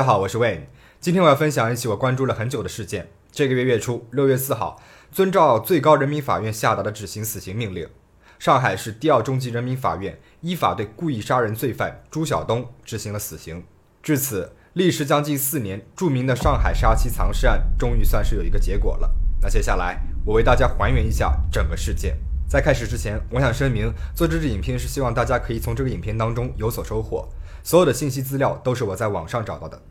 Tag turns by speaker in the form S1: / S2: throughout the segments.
S1: 大家好，我是 Wayne。今天我要分享一起我关注了很久的事件。这个月月初，六月四号，遵照最高人民法院下达的执行死刑命令，上海市第二中级人民法院依法对故意杀人罪犯朱晓东执行了死刑。至此，历时将近四年，著名的上海杀妻藏尸案终于算是有一个结果了。那接下来，我为大家还原一下整个事件。在开始之前，我想声明，做这支影片是希望大家可以从这个影片当中有所收获。所有的信息资料都是我在网上找到的。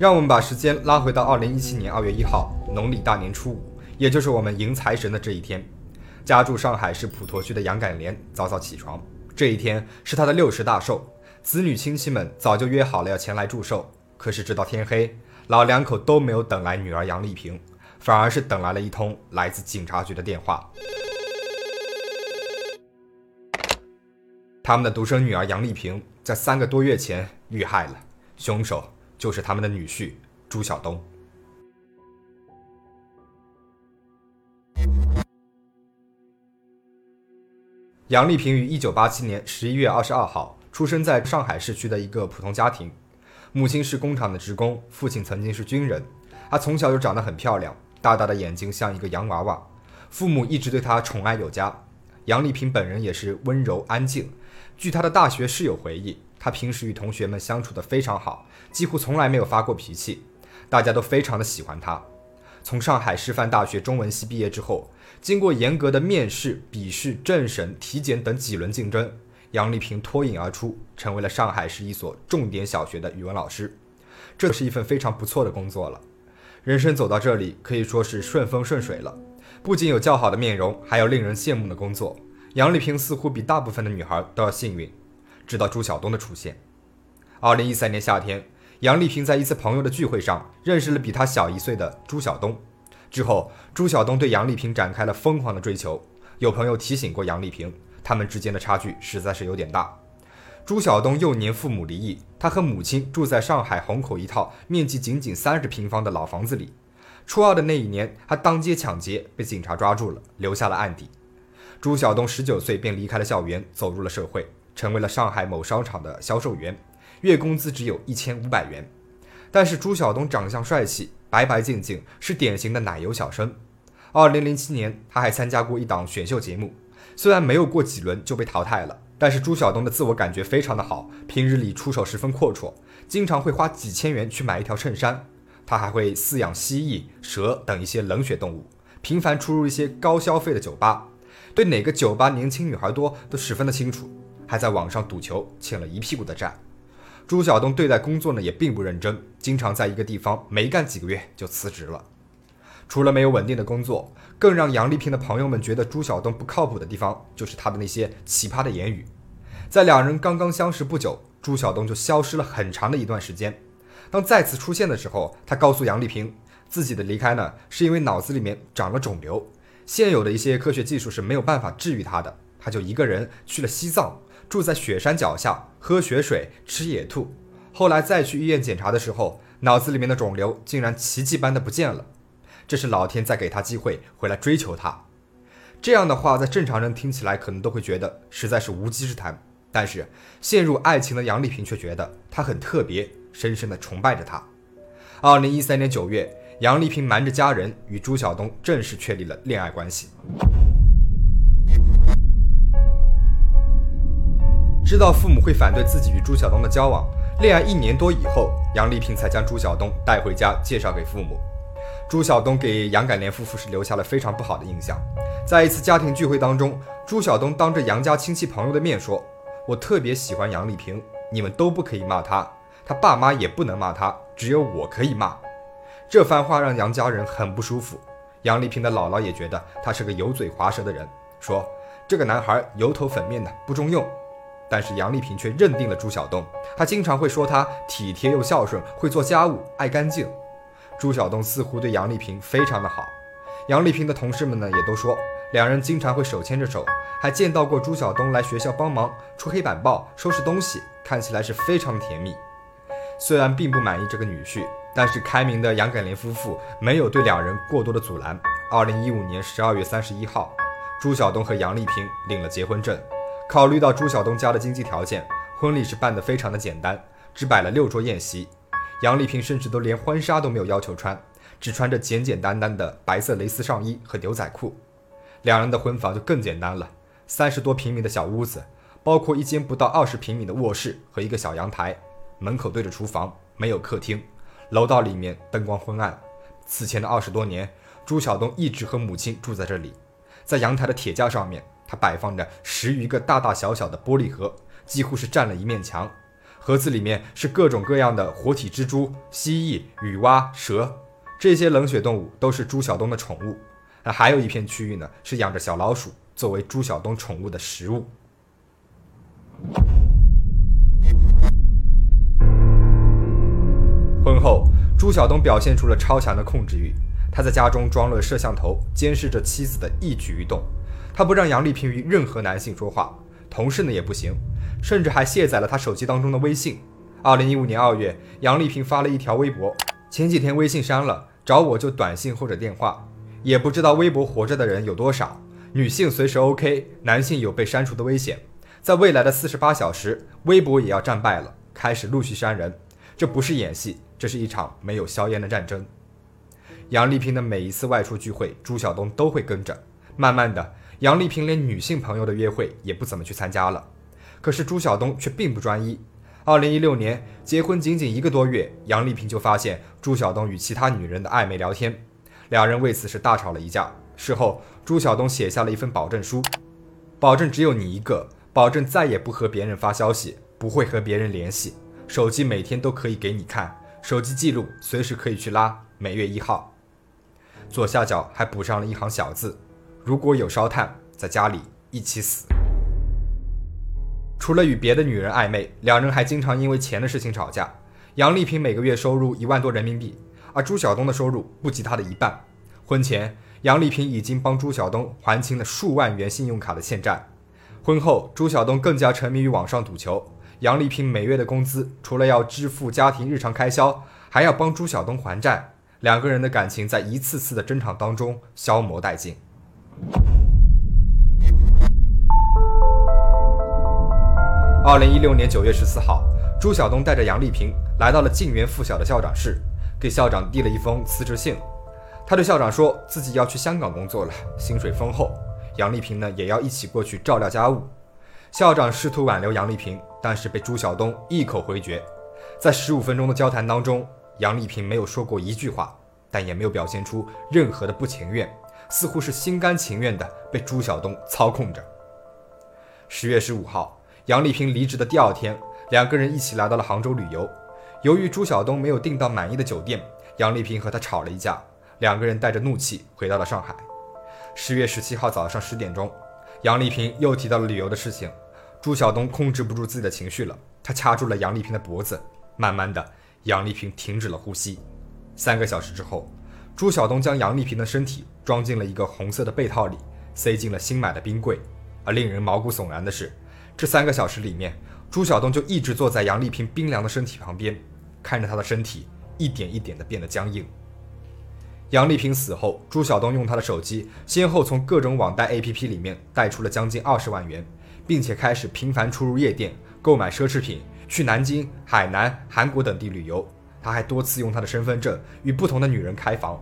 S1: 让我们把时间拉回到二零一七年二月一号，农历大年初五，也就是我们迎财神的这一天。家住上海市普陀区的杨改莲早早起床，这一天是他的六十大寿，子女亲戚们早就约好了要前来祝寿。可是直到天黑，老两口都没有等来女儿杨丽萍，反而是等来了一通来自警察局的电话。他们的独生女儿杨丽萍在三个多月前遇害了，凶手就是他们的女婿朱晓东。杨丽萍于一九八七年十一月二十二号出生在上海市区的一个普通家庭，母亲是工厂的职工，父亲曾经是军人。她从小就长得很漂亮，大大的眼睛像一个洋娃娃，父母一直对她宠爱有加。杨丽萍本人也是温柔安静。据她的大学室友回忆，她平时与同学们相处得非常好，几乎从来没有发过脾气，大家都非常的喜欢她。从上海师范大学中文系毕业之后，经过严格的面试、笔试、政审、体检等几轮竞争，杨丽萍脱颖而出，成为了上海市一所重点小学的语文老师。这是一份非常不错的工作了。人生走到这里可以说是顺风顺水了，不仅有较好的面容，还有令人羡慕的工作。杨丽萍似乎比大部分的女孩都要幸运，直到朱晓东的出现。二零一三年夏天，杨丽萍在一次朋友的聚会上认识了比她小一岁的朱晓东。之后，朱晓东对杨丽萍展开了疯狂的追求。有朋友提醒过杨丽萍，他们之间的差距实在是有点大。朱晓东幼年父母离异，他和母亲住在上海虹口一套面积仅仅三十平方的老房子里。初二的那一年，他当街抢劫，被警察抓住了，留下了案底。朱晓东十九岁便离开了校园，走入了社会，成为了上海某商场的销售员，月工资只有一千五百元。但是朱晓东长相帅气，白白净净，是典型的奶油小生。二零零七年，他还参加过一档选秀节目，虽然没有过几轮就被淘汰了，但是朱晓东的自我感觉非常的好，平日里出手十分阔绰，经常会花几千元去买一条衬衫。他还会饲养蜥蜴、蛇等一些冷血动物，频繁出入一些高消费的酒吧。对哪个酒吧年轻女孩多都十分的清楚，还在网上赌球欠了一屁股的债。朱晓东对待工作呢也并不认真，经常在一个地方没干几个月就辞职了。除了没有稳定的工作，更让杨丽萍的朋友们觉得朱晓东不靠谱的地方，就是他的那些奇葩的言语。在两人刚刚相识不久，朱晓东就消失了很长的一段时间。当再次出现的时候，他告诉杨丽萍，自己的离开呢是因为脑子里面长了肿瘤。现有的一些科学技术是没有办法治愈他的，他就一个人去了西藏，住在雪山脚下，喝雪水，吃野兔。后来再去医院检查的时候，脑子里面的肿瘤竟然奇迹般的不见了。这是老天在给他机会回来追求他。这样的话，在正常人听起来可能都会觉得实在是无稽之谈，但是陷入爱情的杨丽萍却觉得他很特别，深深的崇拜着他。二零一三年九月。杨丽萍瞒着家人与朱晓东正式确立了恋爱关系。知道父母会反对自己与朱晓东的交往，恋爱一年多以后，杨丽萍才将朱晓东带回家介绍给父母。朱晓东给杨改莲夫妇是留下了非常不好的印象。在一次家庭聚会当中，朱晓东当着杨家亲戚朋友的面说：“我特别喜欢杨丽萍，你们都不可以骂她，她爸妈也不能骂她，只有我可以骂。”这番话让杨家人很不舒服，杨丽萍的姥姥也觉得他是个油嘴滑舌的人，说这个男孩油头粉面的不中用。但是杨丽萍却认定了朱晓东，他经常会说他体贴又孝顺，会做家务，爱干净。朱晓东似乎对杨丽萍非常的好，杨丽萍的同事们呢也都说，两人经常会手牵着手，还见到过朱晓东来学校帮忙出黑板报、收拾东西，看起来是非常甜蜜。虽然并不满意这个女婿。但是开明的杨改莲夫妇没有对两人过多的阻拦。二零一五年十二月三十一号，朱晓东和杨丽萍领了结婚证。考虑到朱晓东家的经济条件，婚礼是办得非常的简单，只摆了六桌宴席。杨丽萍甚至都连婚纱都没有要求穿，只穿着简简单单的白色蕾丝上衣和牛仔裤。两人的婚房就更简单了，三十多平米的小屋子，包括一间不到二十平米的卧室和一个小阳台，门口对着厨房，没有客厅。楼道里面灯光昏暗。此前的二十多年，朱晓东一直和母亲住在这里。在阳台的铁架上面，他摆放着十余个大大小小的玻璃盒，几乎是占了一面墙。盒子里面是各种各样的活体蜘蛛、蜥蜴、雨蛙、蛇，这些冷血动物都是朱晓东的宠物。那还有一片区域呢，是养着小老鼠，作为朱晓东宠物的食物。婚后，朱晓东表现出了超强的控制欲，他在家中装了摄像头，监视着妻子的一举一动。他不让杨丽萍与任何男性说话，同事呢也不行。甚至还卸载了他手机当中的微信。二零一五年二月，杨丽萍发了一条微博：前几天微信删了，找我就短信或者电话。也不知道微博活着的人有多少，女性随时 OK，男性有被删除的危险。在未来的四十八小时，微博也要战败了，开始陆续删人。这不是演戏，这是一场没有硝烟的战争。杨丽萍的每一次外出聚会，朱晓东都会跟着。慢慢的，杨丽萍连女性朋友的约会也不怎么去参加了。可是朱晓东却并不专一。二零一六年结婚仅仅一个多月，杨丽萍就发现朱晓东与其他女人的暧昧聊天，两人为此是大吵了一架。事后，朱晓东写下了一份保证书，保证只有你一个，保证再也不和别人发消息，不会和别人联系，手机每天都可以给你看，手机记录随时可以去拉，每月一号。左下角还补上了一行小字：如果有烧炭，在家里一起死。除了与别的女人暧昧，两人还经常因为钱的事情吵架。杨丽萍每个月收入一万多人民币，而朱晓东的收入不及她的一半。婚前，杨丽萍已经帮朱晓东还清了数万元信用卡的欠债。婚后，朱晓东更加沉迷于网上赌球。杨丽萍每月的工资除了要支付家庭日常开销，还要帮朱晓东还债。两个人的感情在一次次的争吵当中消磨殆尽。二零一六年九月十四号，朱晓东带着杨丽萍来到了晋源附小的校长室，给校长递了一封辞职信。他对校长说自己要去香港工作了，薪水丰厚。杨丽萍呢，也要一起过去照料家务。校长试图挽留杨丽萍，但是被朱晓东一口回绝。在十五分钟的交谈当中，杨丽萍没有说过一句话，但也没有表现出任何的不情愿，似乎是心甘情愿的被朱晓东操控着。十月十五号。杨丽萍离职的第二天，两个人一起来到了杭州旅游。由于朱晓东没有订到满意的酒店，杨丽萍和他吵了一架，两个人带着怒气回到了上海。十月十七号早上十点钟，杨丽萍又提到了旅游的事情。朱晓东控制不住自己的情绪了，他掐住了杨丽萍的脖子。慢慢的，杨丽萍停止了呼吸。三个小时之后，朱晓东将杨丽萍的身体装进了一个红色的被套里，塞进了新买的冰柜。而令人毛骨悚然的是。这三个小时里面，朱晓东就一直坐在杨丽萍冰凉的身体旁边，看着她的身体一点一点的变得僵硬。杨丽萍死后，朱晓东用他的手机先后从各种网贷 APP 里面贷出了将近二十万元，并且开始频繁出入夜店购买奢侈品，去南京、海南、韩国等地旅游。他还多次用他的身份证与不同的女人开房。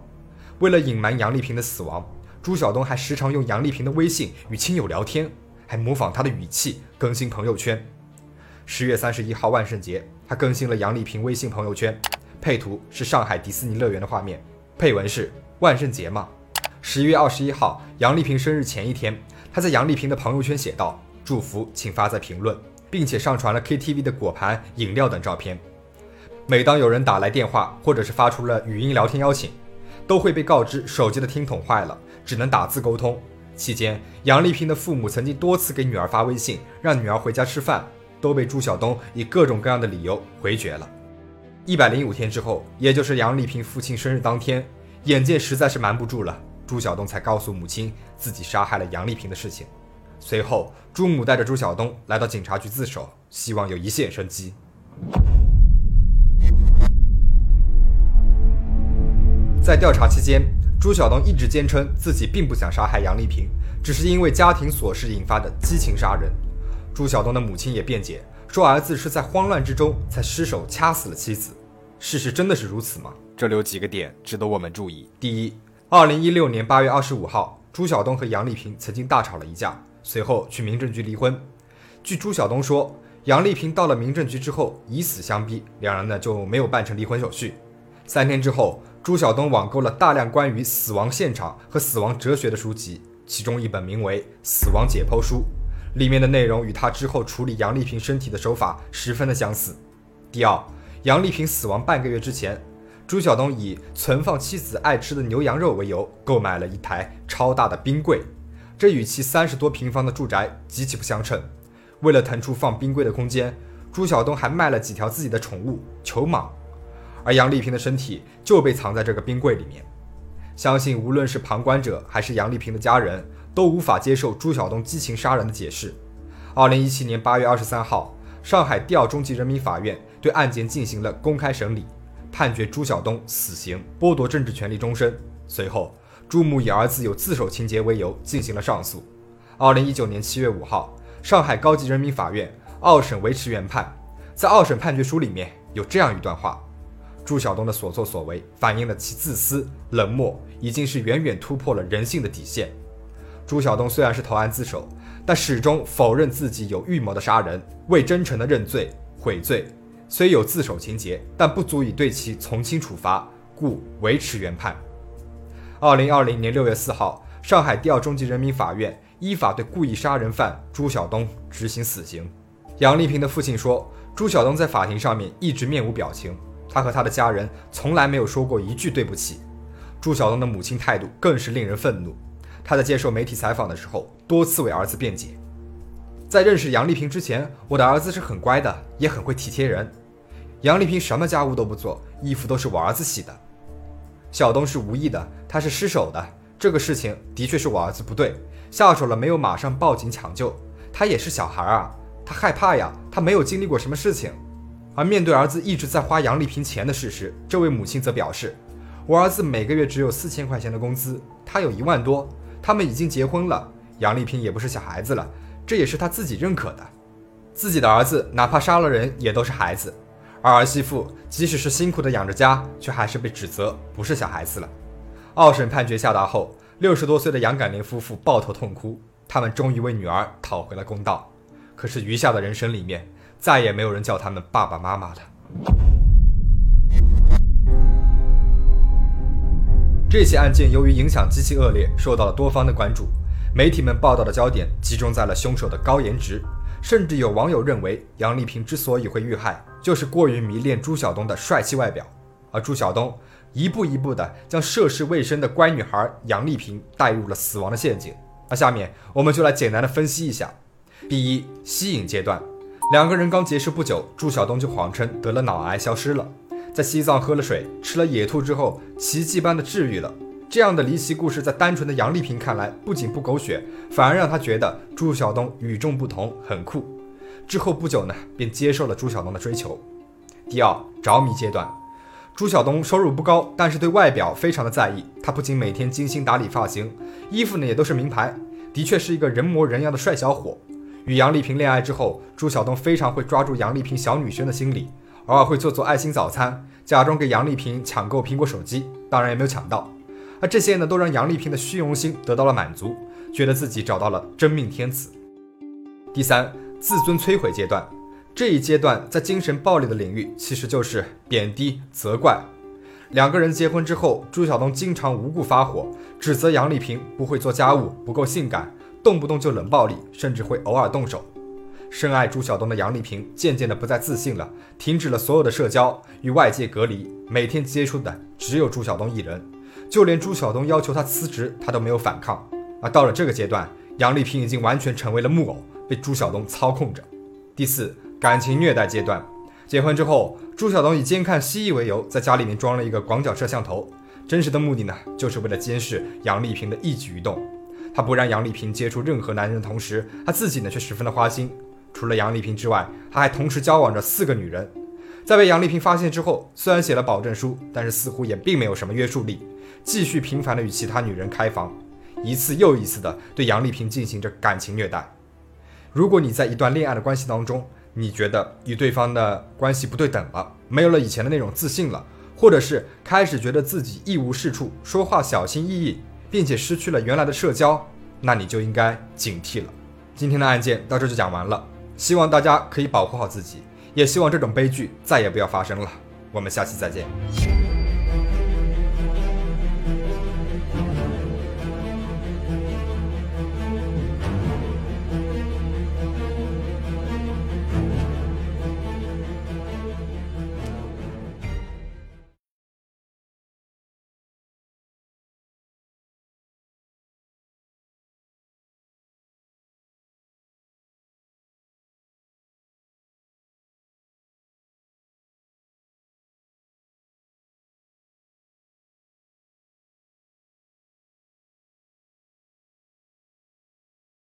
S1: 为了隐瞒杨丽萍的死亡，朱晓东还时常用杨丽萍的微信与亲友聊天。还模仿她的语气更新朋友圈。十月三十一号万圣节，他更新了杨丽萍微信朋友圈，配图是上海迪士尼乐园的画面，配文是“万圣节嘛”。十一月二十一号，杨丽萍生日前一天，他在杨丽萍的朋友圈写道：“祝福，请发在评论，并且上传了 KTV 的果盘、饮料等照片。每当有人打来电话，或者是发出了语音聊天邀请，都会被告知手机的听筒坏了，只能打字沟通。”期间，杨丽萍的父母曾经多次给女儿发微信，让女儿回家吃饭，都被朱晓东以各种各样的理由回绝了。一百零五天之后，也就是杨丽萍父亲生日当天，眼见实在是瞒不住了，朱晓东才告诉母亲自己杀害了杨丽萍的事情。随后，朱母带着朱晓东来到警察局自首，希望有一线生机。在调查期间。朱晓东一直坚称自己并不想杀害杨丽萍，只是因为家庭琐事引发的激情杀人。朱晓东的母亲也辩解说，儿子是在慌乱之中才失手掐死了妻子。事实真的是如此吗？
S2: 这里有几个点值得我们注意。
S1: 第一，二零一六年八月二十五号，朱晓东和杨丽萍曾经大吵了一架，随后去民政局离婚。据朱晓东说，杨丽萍到了民政局之后以死相逼，两人呢就没有办成离婚手续。三天之后，朱晓东网购了大量关于死亡现场和死亡哲学的书籍，其中一本名为《死亡解剖书》。里面的内容与他之后处理杨丽萍身体的手法十分的相似。第二，杨丽萍死亡半个月之前，朱晓东以存放妻子爱吃的牛羊肉为由，购买了一台超大的冰柜，这与其三十多平方的住宅极其不相称。为了腾出放冰柜的空间，朱晓东还卖了几条自己的宠物球蟒，而杨丽萍的身体就被藏在这个冰柜里面。相信无论是旁观者还是杨丽萍的家人。都无法接受朱晓东激情杀人的解释。二零一七年八月二十三号，上海第二中级人民法院对案件进行了公开审理，判决朱晓东死刑，剥夺政治权利终身。随后，朱母以儿子有自首情节为由进行了上诉。二零一九年七月五号，上海高级人民法院二审维持原判。在二审判决书里面有这样一段话：朱晓东的所作所为反映了其自私冷漠，已经是远远突破了人性的底线。朱晓东虽然是投案自首，但始终否认自己有预谋的杀人，未真诚的认罪悔罪。虽有自首情节，但不足以对其从轻处罚，故维持原判。二零二零年六月四号，上海第二中级人民法院依法对故意杀人犯朱晓东执行死刑。杨丽萍的父亲说，朱晓东在法庭上面一直面无表情，他和他的家人从来没有说过一句对不起。朱晓东的母亲态度更是令人愤怒。他在接受媒体采访的时候，多次为儿子辩解。在认识杨丽萍之前，我的儿子是很乖的，也很会体贴人。杨丽萍什么家务都不做，衣服都是我儿子洗的。小东是无意的，他是失手的。这个事情的确是我儿子不对，下手了没有马上报警抢救。他也是小孩啊，他害怕呀，他没有经历过什么事情。而面对儿子一直在花杨丽萍钱的事实，这位母亲则表示，我儿子每个月只有四千块钱的工资，他有一万多。他们已经结婚了，杨丽萍也不是小孩子了，这也是他自己认可的。自己的儿子哪怕杀了人也都是孩子，而儿媳妇即使是辛苦的养着家，却还是被指责不是小孩子了。二审判决下达后，六十多岁的杨感玲夫妇抱头痛哭，他们终于为女儿讨回了公道。可是余下的人生里面，再也没有人叫他们爸爸妈妈了。这起案件由于影响极其恶劣，受到了多方的关注。媒体们报道的焦点集中在了凶手的高颜值，甚至有网友认为杨丽萍之所以会遇害，就是过于迷恋朱晓东的帅气外表。而朱晓东一步一步的将涉世未深的乖女孩杨丽萍带入了死亡的陷阱。那下面我们就来简单的分析一下。第一，吸引阶段，两个人刚结识不久，朱晓东就谎称得了脑癌，消失了。在西藏喝了水、吃了野兔之后，奇迹般的治愈了。这样的离奇故事，在单纯的杨丽萍看来，不仅不狗血，反而让她觉得朱晓东与众不同，很酷。之后不久呢，便接受了朱晓东的追求。第二，着迷阶段，朱晓东收入不高，但是对外表非常的在意。他不仅每天精心打理发型，衣服呢也都是名牌，的确是一个人模人样的帅小伙。与杨丽萍恋爱之后，朱晓东非常会抓住杨丽萍小女生的心理。偶尔会做做爱心早餐，假装给杨丽萍抢购苹果手机，当然也没有抢到。而这些呢，都让杨丽萍的虚荣心得到了满足，觉得自己找到了真命天子。第三，自尊摧毁阶段，这一阶段在精神暴力的领域，其实就是贬低、责怪。两个人结婚之后，朱晓东经常无故发火，指责杨丽萍不会做家务、不够性感，动不动就冷暴力，甚至会偶尔动手。深爱朱晓东的杨丽萍渐渐的不再自信了，停止了所有的社交，与外界隔离，每天接触的只有朱晓东一人。就连朱晓东要求他辞职，他都没有反抗。而到了这个阶段，杨丽萍已经完全成为了木偶，被朱晓东操控着。第四，感情虐待阶段。结婚之后，朱晓东以监看蜥蜴为由，在家里面装了一个广角摄像头，真实的目的呢，就是为了监视杨丽萍的一举一动。他不让杨丽萍接触任何男人的同时，他自己呢却十分的花心。除了杨丽萍之外，他还同时交往着四个女人。在被杨丽萍发现之后，虽然写了保证书，但是似乎也并没有什么约束力，继续频繁的与其他女人开房，一次又一次的对杨丽萍进行着感情虐待。如果你在一段恋爱的关系当中，你觉得与对方的关系不对等了，没有了以前的那种自信了，或者是开始觉得自己一无是处，说话小心翼翼，并且失去了原来的社交，那你就应该警惕了。今天的案件到这就讲完了，希望大家可以保护好自己，也希望这种悲剧再也不要发生了。我们下期再见。